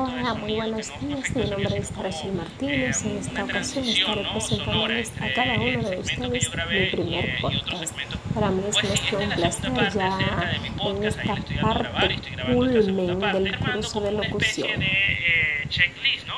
Hola, muy buenos días. Mi nombre es Rachel Martínez. En esta ocasión estaré presentándoles a cada uno de ustedes mi primer podcast. Para mí es más que un placer ya en esta parte culmen del curso de locución.